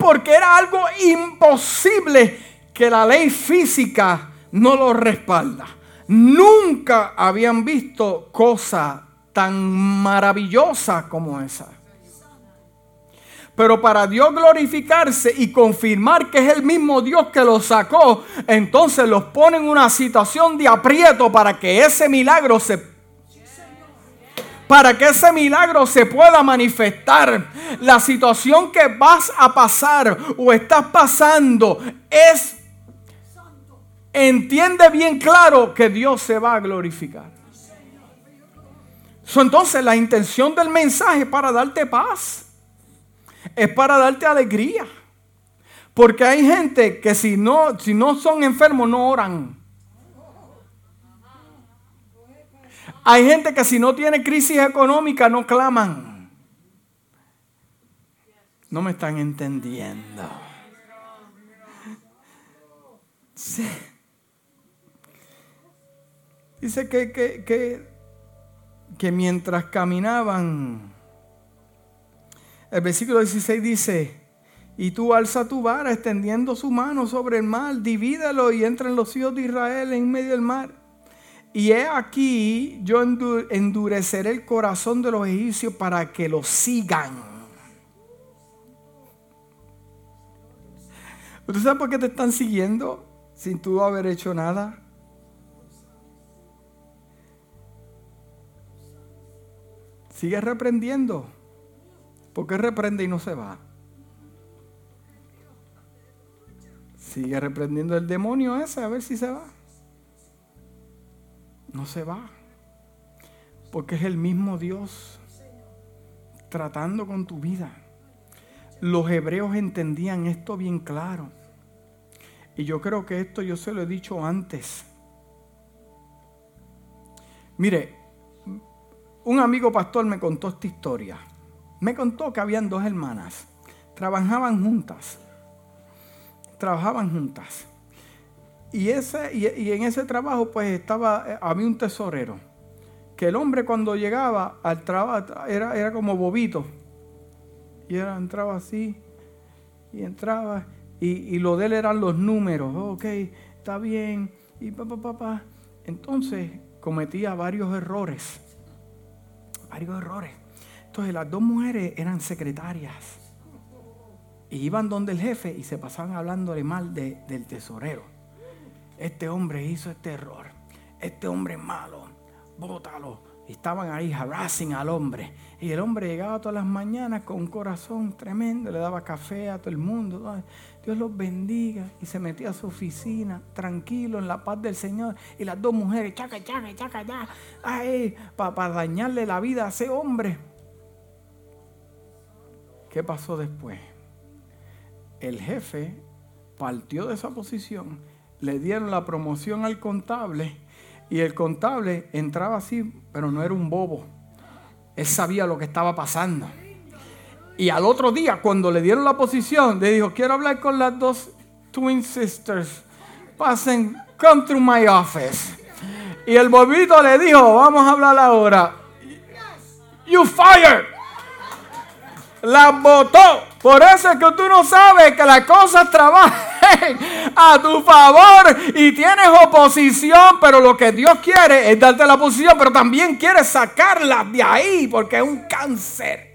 S1: Porque era algo imposible que la ley física no lo respalda. Nunca habían visto cosa tan maravillosa como esa. Pero para Dios glorificarse y confirmar que es el mismo Dios que los sacó, entonces los pone en una situación de aprieto para que ese milagro se para que ese milagro se pueda manifestar. La situación que vas a pasar o estás pasando es, entiende bien claro que Dios se va a glorificar. entonces la intención del mensaje es para darte paz, es para darte alegría. Porque hay gente que si no, si no son enfermos no oran. Hay gente que si no tiene crisis económica no claman. No me están entendiendo. Dice que, que, que, mientras caminaban, el versículo 16 dice, y tú alza tu vara extendiendo su mano sobre el mar, divídelo y entra en los hijos de Israel en medio del mar. Y he aquí, yo endureceré el corazón de los egipcios para que los sigan. ¿Usted sabe por qué te están siguiendo sin tú haber hecho nada? Sigue reprendiendo. ¿Por qué reprende y no se va? Sigue reprendiendo el demonio ese a ver si se va no se va. Porque es el mismo Dios tratando con tu vida. Los hebreos entendían esto bien claro. Y yo creo que esto yo se lo he dicho antes. Mire, un amigo pastor me contó esta historia. Me contó que habían dos hermanas. Trabajaban juntas. Trabajaban juntas. Y, ese, y, en ese trabajo pues estaba, eh, había un tesorero, que el hombre cuando llegaba al trabajo era, era como bobito. Y era, entraba así, y entraba, y, lo de él eran los números, ok, está bien, y papá, papá. Entonces cometía varios errores, varios errores. Entonces las dos mujeres eran secretarias. Y iban donde el jefe y se pasaban hablándole mal del tesorero este hombre hizo este error, este hombre es malo, bótalo. estaban ahí harassing al hombre. Y el hombre llegaba todas las mañanas con un corazón tremendo, le daba café a todo el mundo. Dios los bendiga. Y se metía a su oficina, tranquilo, en la paz del Señor. Y las dos mujeres, chaca, chaca, chaca, chaca, ay, para dañarle la vida a ese hombre. ¿Qué pasó después? El jefe partió de esa posición le dieron la promoción al contable y el contable entraba así, pero no era un bobo. Él sabía lo que estaba pasando. Y al otro día, cuando le dieron la posición, le dijo, quiero hablar con las dos twin sisters. Pasen, come to my office. Y el bobito le dijo, vamos a hablar ahora. You fired. La votó. Por eso es que tú no sabes que las cosas trabajan a tu favor y tienes oposición, pero lo que Dios quiere es darte la posición, pero también quiere sacarla de ahí porque es un cáncer.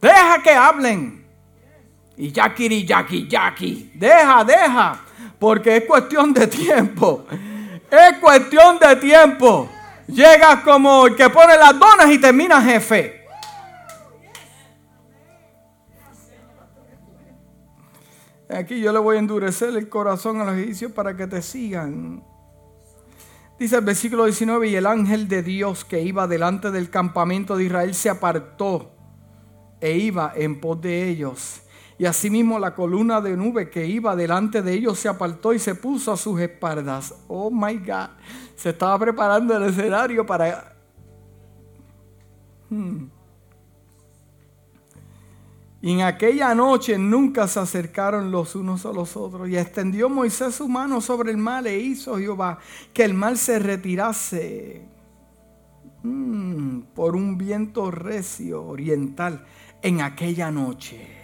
S1: Deja que hablen Y Yakiri, Yaki, Yaki. Deja, deja. Porque es cuestión de tiempo. Es cuestión de tiempo. Llegas como el que pone las donas y termina jefe. Aquí yo le voy a endurecer el corazón a los egipcios para que te sigan. Dice el versículo 19, y el ángel de Dios que iba delante del campamento de Israel se apartó e iba en pos de ellos. Y asimismo la columna de nube que iba delante de ellos se apartó y se puso a sus espaldas. Oh my God, se estaba preparando el escenario para... Hmm. Y en aquella noche nunca se acercaron los unos a los otros. Y extendió Moisés su mano sobre el mal e hizo Jehová que el mal se retirase mm, por un viento recio oriental en aquella noche.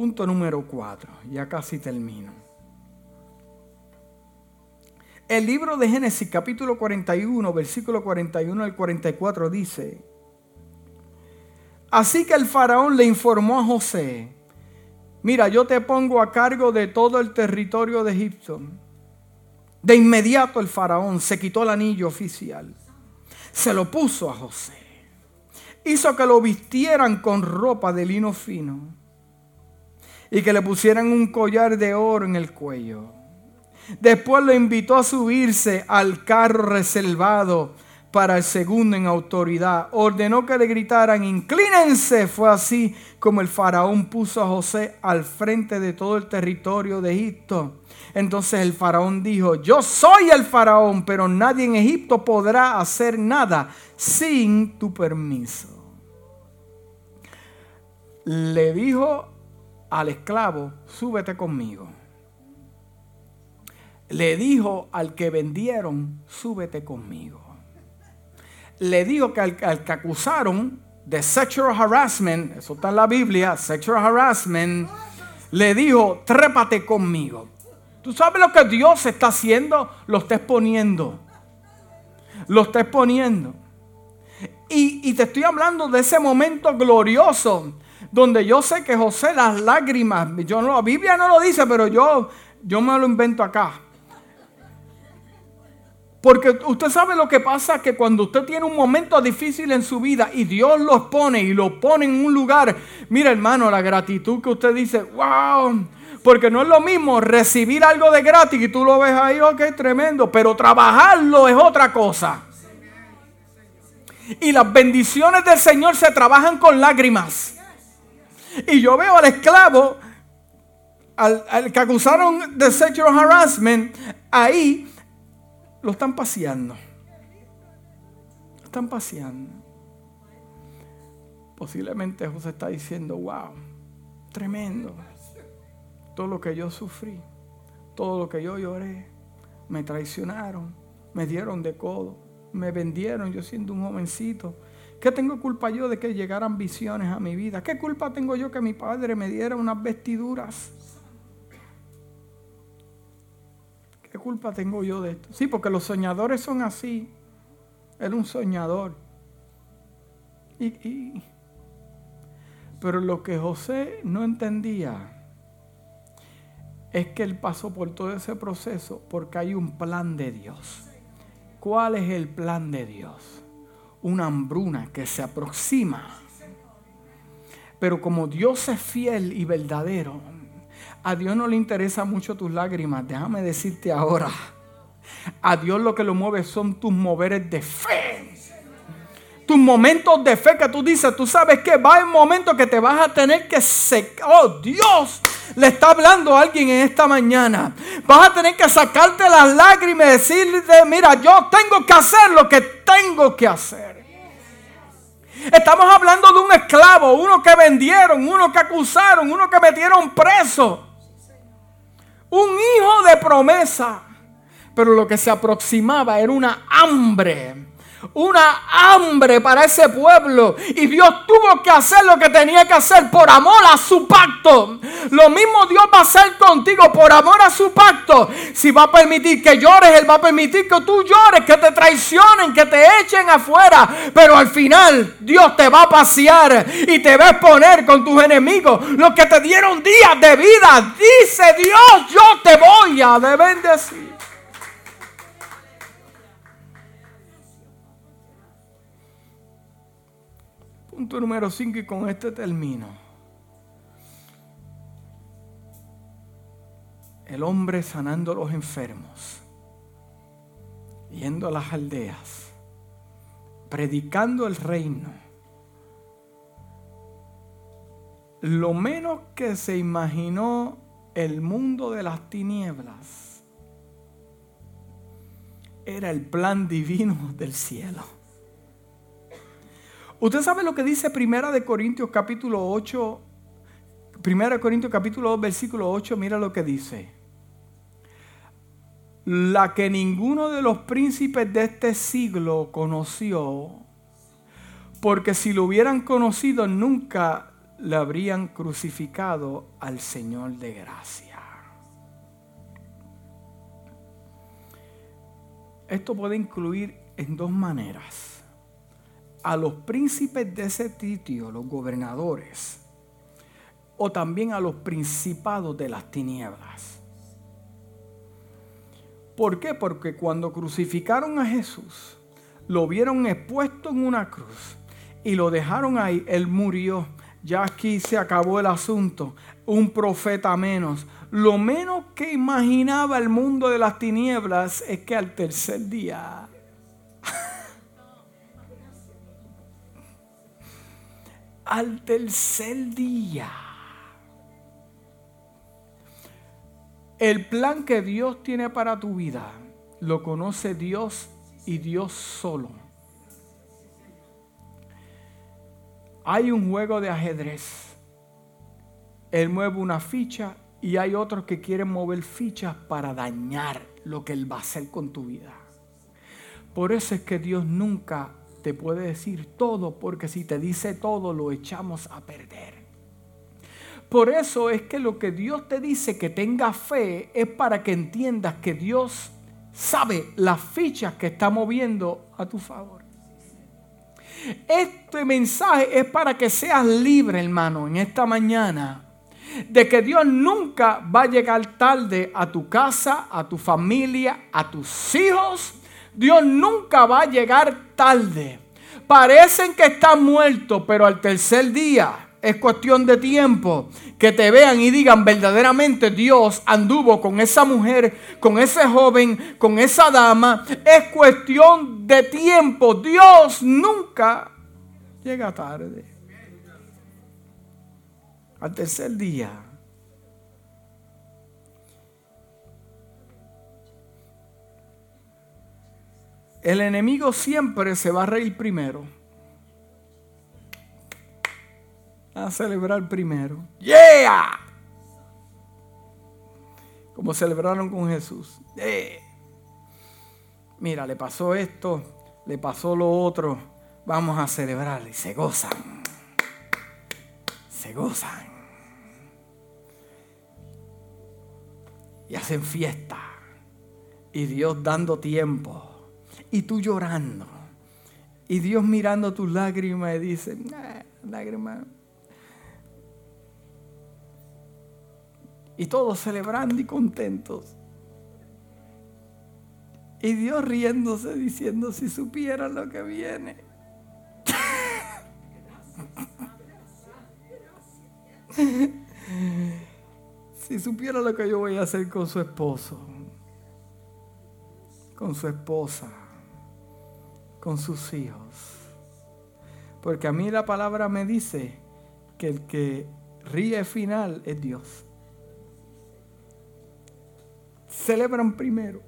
S1: Punto número cuatro. Ya casi termino. El libro de Génesis capítulo 41, versículo 41 al 44 dice, Así que el faraón le informó a José, mira, yo te pongo a cargo de todo el territorio de Egipto. De inmediato el faraón se quitó el anillo oficial, se lo puso a José, hizo que lo vistieran con ropa de lino fino y que le pusieran un collar de oro en el cuello Después lo invitó a subirse al carro reservado para el segundo en autoridad. Ordenó que le gritaran, inclínense. Fue así como el faraón puso a José al frente de todo el territorio de Egipto. Entonces el faraón dijo, yo soy el faraón, pero nadie en Egipto podrá hacer nada sin tu permiso. Le dijo al esclavo, súbete conmigo le dijo al que vendieron, súbete conmigo. Le dijo que al, que acusaron de sexual harassment, eso está en la Biblia, sexual harassment, le dijo, trépate conmigo. ¿Tú sabes lo que Dios está haciendo? Lo está exponiendo. Lo está exponiendo. Y, y, te estoy hablando de ese momento glorioso donde yo sé que José las lágrimas, yo no, la Biblia no lo dice, pero yo, yo me lo invento acá. Porque usted sabe lo que pasa, que cuando usted tiene un momento difícil en su vida y Dios los pone y lo pone en un lugar, mira hermano, la gratitud que usted dice, wow, porque no es lo mismo recibir algo de gratis y tú lo ves ahí, ok, tremendo, pero trabajarlo es otra cosa. Y las bendiciones del Señor se trabajan con lágrimas. Y yo veo al esclavo, al, que acusaron de sexual harassment, ahí lo están paseando. Lo están paseando. Posiblemente José está diciendo, wow, tremendo. Todo lo que yo sufrí, todo lo que yo lloré, me traicionaron, me dieron de codo, me vendieron yo siendo un jovencito. ¿Qué tengo culpa yo de que llegaran visiones a mi vida? ¿Qué culpa tengo yo que mi padre me diera unas vestiduras? ¿Qué culpa tengo yo de esto? Sí, porque los soñadores son así. Era un soñador. Y, pero lo que José no entendía es que él pasó por todo ese proceso porque hay un plan de Dios. ¿Cuál es el plan de Dios? Una hambruna que se aproxima. Pero como Dios es fiel y verdadero, a Dios no le interesa mucho tus lágrimas. Déjame decirte ahora. A Dios lo que lo mueve son tus moveres de fe. Tus momentos de fe que tú dices, tú sabes que va un momento que te vas a tener que secar. Oh, Dios le está hablando a alguien en esta mañana. Vas a tener que sacarte las lágrimas y decirle, mira, yo tengo que hacer lo que tengo que hacer. Estamos hablando de un esclavo, uno que vendieron, uno que acusaron, uno que metieron preso. Un hijo de promesa. Pero lo que se aproximaba era una hambre una hambre para ese pueblo. Y Dios tuvo que hacer lo que tenía que hacer por amor a su pacto. Lo mismo Dios va a hacer contigo por amor a su pacto. Si va a permitir que llores, Él va a permitir que tú llores, que te traicionen, que te echen afuera. Pero al final Dios te va a pasear y te va a exponer con tus enemigos. Los que te dieron días de vida. Dice Dios, yo te voy a bendecir. Número 5 y con este termino. El hombre sanando a los enfermos, yendo a las aldeas, predicando el reino. Lo menos que se imaginó el mundo de las tinieblas era el plan divino del cielo. Usted sabe lo que dice Primera de Corintios capítulo 8, Primera de Corintios capítulo 2 versículo 8, mira lo que dice. La que ninguno de los príncipes de este siglo conoció, porque si lo hubieran conocido nunca le habrían crucificado al Señor de gracia. Esto puede incluir en dos maneras a los príncipes de ese sitio, los gobernadores, o también a los principados de las tinieblas. ¿Por qué? Porque cuando crucificaron a Jesús, lo vieron expuesto en una cruz y lo dejaron ahí, él murió. Ya aquí se acabó el asunto. Un profeta menos. Lo menos que imaginaba el mundo de las tinieblas es que al tercer día al tercer día. El plan que Dios tiene para tu vida lo conoce Dios y Dios solo. Hay un juego de ajedrez. Él mueve una ficha y hay otros que quieren mover fichas para dañar lo que Él va a hacer con tu vida. Por eso es que Dios nunca te puede decir todo, porque si te dice todo lo echamos a perder. Por eso es que lo que Dios te dice que tenga fe es para que entiendas que Dios sabe las fichas que está moviendo a tu favor. Este mensaje es para que seas libre, hermano, en esta mañana. De que Dios nunca va a llegar tarde a tu casa, a tu familia, a tus hijos Dios nunca va a llegar tarde. Parecen que están muertos, pero al tercer día es cuestión de tiempo que te vean y digan verdaderamente Dios anduvo con esa mujer, con ese joven, con esa dama. Es cuestión de tiempo. Dios nunca llega tarde. Al tercer día El enemigo siempre se va a reír primero. A celebrar primero. ¡Yeah! Como celebraron con Jesús. Mira, le pasó esto, le pasó lo otro. Vamos a celebrar. Y se gozan. Se gozan. Y hacen fiesta. Y Dios dando tiempo y tú llorando. Y Dios mirando tus lágrimas y dice, lágrimas. Y todos celebrando y contentos. Y Dios riéndose diciendo, si supieran lo que viene. si supiera lo que yo voy a hacer con su esposo, con su esposa con sus hijos. Porque a mí la palabra me dice que el que ríe final es Dios. Celebran primero.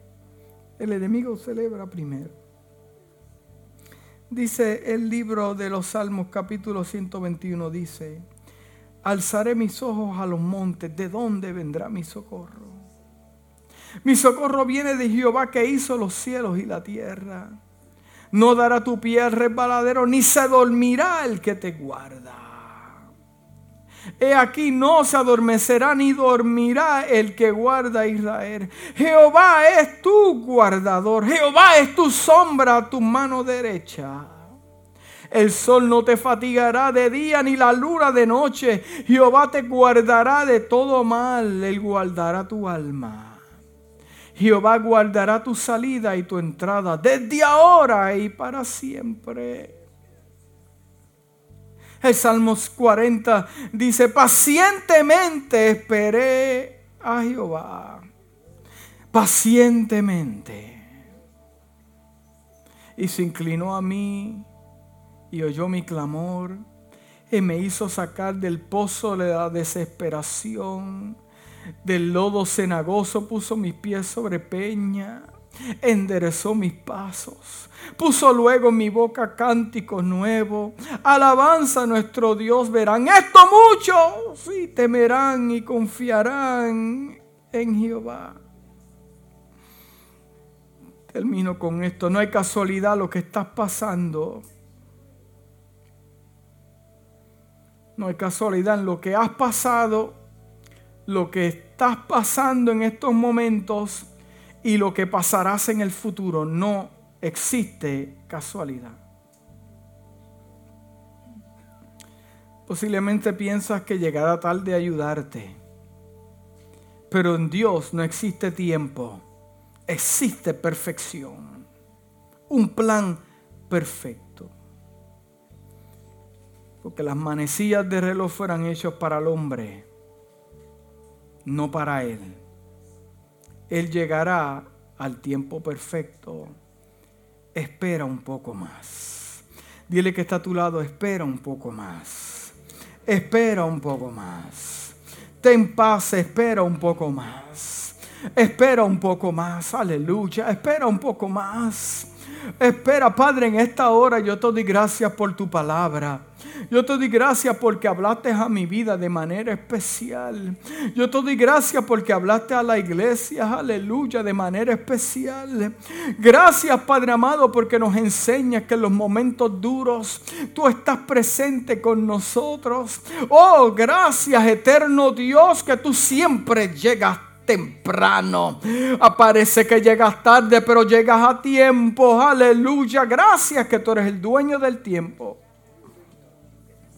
S1: El enemigo celebra primero. Dice el libro de los Salmos capítulo 121, dice, alzaré mis ojos a los montes, ¿de dónde vendrá mi socorro? Mi socorro viene de Jehová que hizo los cielos y la tierra. No dará tu pie al resbaladero, ni se dormirá el que te guarda. He aquí no se adormecerá ni dormirá el que guarda a Israel. Jehová es tu guardador. Jehová es tu sombra tu mano derecha. El sol no te fatigará de día ni la luna de noche. Jehová te guardará de todo mal. Él guardará tu alma. Jehová guardará tu salida y tu entrada desde ahora y para siempre. El Salmos 40 dice, pacientemente esperé a Jehová. Pacientemente. Y se inclinó a mí y oyó mi clamor y me hizo sacar del pozo de la desesperación. Del lodo cenagoso puso mis pies sobre peña, enderezó mis pasos, puso luego mi boca cántico nuevo. Alabanza a nuestro Dios verán esto muchos y temerán y confiarán en Jehová. Termino con esto, no hay casualidad lo que estás pasando. No hay casualidad en lo que has pasado, lo que estás pasando en estos momentos y lo que pasarás en el futuro. No existe casualidad. Posiblemente piensas que llegará tarde a ayudarte, pero en Dios no existe tiempo, existe perfección, un plan perfecto. Porque las manecillas de reloj fueran hechos para el hombre, no para él. Él llegará al tiempo perfecto. Espera un poco más. Dile que está a tu lado, espera un poco más. Espera un poco más. Ten paz, espera un poco más. Espera un poco más, aleluya. Espera un poco más. Espera, Padre, en esta hora yo te doy gracias por tu palabra. Yo te doy gracias porque hablaste a mi vida de manera especial. Yo te doy gracias porque hablaste a la iglesia, aleluya, de manera especial. Gracias, Padre amado, porque nos enseñas que en los momentos duros tú estás presente con nosotros. Oh, gracias, eterno Dios, que tú siempre llegas temprano. Aparece que llegas tarde, pero llegas a tiempo. Aleluya. Gracias que tú eres el dueño del tiempo.